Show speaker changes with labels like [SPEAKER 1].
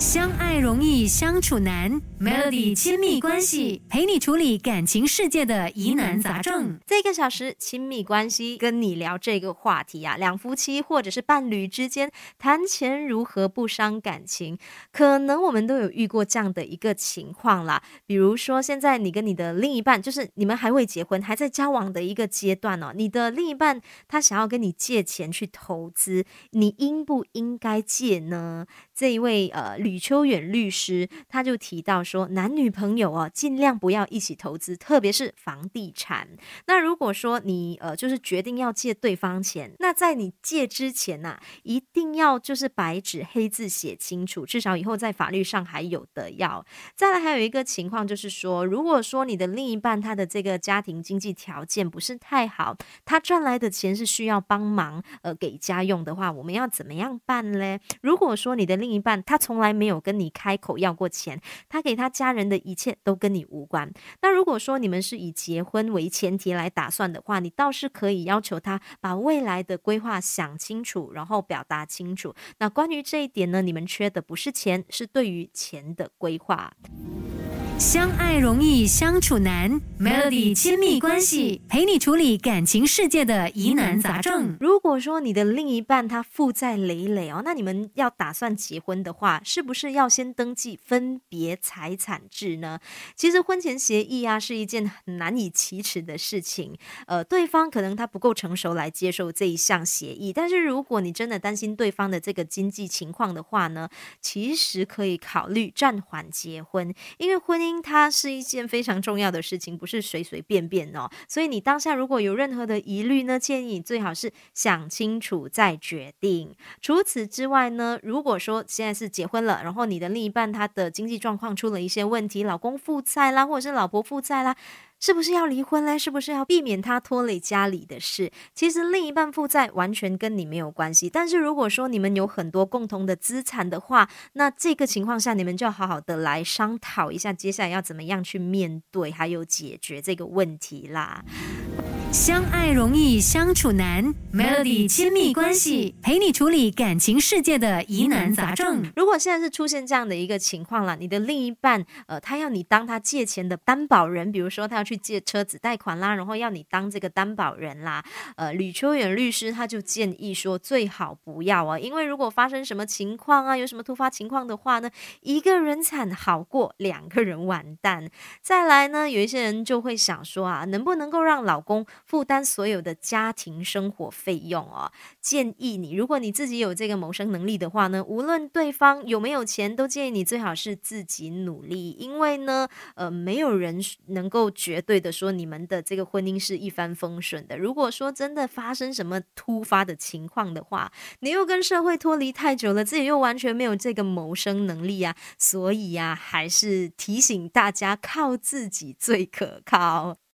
[SPEAKER 1] 相爱容易相处难，Melody 亲密关系陪你处理感情世界的疑难杂症。
[SPEAKER 2] 这个小时亲密关系跟你聊这个话题啊，两夫妻或者是伴侣之间谈钱如何不伤感情？可能我们都有遇过这样的一个情况啦。比如说，现在你跟你的另一半，就是你们还未结婚，还在交往的一个阶段哦。你的另一半他想要跟你借钱去投资，你应不应该借呢？这一位呃吕秋远律师他就提到说，男女朋友哦，尽量不要一起投资，特别是房地产。那如果说你呃就是决定要借对方钱，那在你借之前呐，一定要就是白纸黑字写清楚，至少以后在法律上还有的要。再来还有一个情况就是说，如果说你的另一半他的这个家庭经济条件不是太好，他赚来的钱是需要帮忙呃给家用的话，我们要怎么样办嘞？如果说你的另一半他从来没有跟你开口要过钱，他给他家人的一切都跟你无关。那如果说你们是以结婚为前提来打算的话，你倒是可以要求他把未来的规划想清楚，然后表达清楚。那关于这一点呢，你们缺的不是钱，是对于钱的规划。
[SPEAKER 1] 相爱容易相处难，Melody 亲密关系陪你处理感情世界的疑难杂症。
[SPEAKER 2] 如果说你的另一半他负债累累哦，那你们要打算结婚的话，是不是要先登记分别财产制呢？其实婚前协议啊是一件很难以启齿的事情，呃，对方可能他不够成熟来接受这一项协议。但是如果你真的担心对方的这个经济情况的话呢，其实可以考虑暂缓结婚，因为婚姻。它是一件非常重要的事情，不是随随便便哦。所以你当下如果有任何的疑虑呢，建议你最好是想清楚再决定。除此之外呢，如果说现在是结婚了，然后你的另一半他的经济状况出了一些问题，老公负债啦，或者是老婆负债啦。是不是要离婚嘞？是不是要避免他拖累家里的事？其实另一半负债完全跟你没有关系。但是如果说你们有很多共同的资产的话，那这个情况下你们就要好好的来商讨一下，接下来要怎么样去面对，还有解决这个问题啦。
[SPEAKER 1] 相爱容易相处难，Melody 亲密关系陪你处理感情世界的疑难杂症。
[SPEAKER 2] 如果现在是出现这样的一个情况了，你的另一半呃，他要你当他借钱的担保人，比如说他要去借车子贷款啦，然后要你当这个担保人啦，呃，吕秋远律师他就建议说，最好不要啊，因为如果发生什么情况啊，有什么突发情况的话呢，一个人惨好过两个人完蛋。再来呢，有一些人就会想说啊，能不能够让老公。负担所有的家庭生活费用哦，建议你，如果你自己有这个谋生能力的话呢，无论对方有没有钱，都建议你最好是自己努力，因为呢，呃，没有人能够绝对的说你们的这个婚姻是一帆风顺的。如果说真的发生什么突发的情况的话，你又跟社会脱离太久了，自己又完全没有这个谋生能力啊，所以呀，还是提醒大家，靠自己最可靠。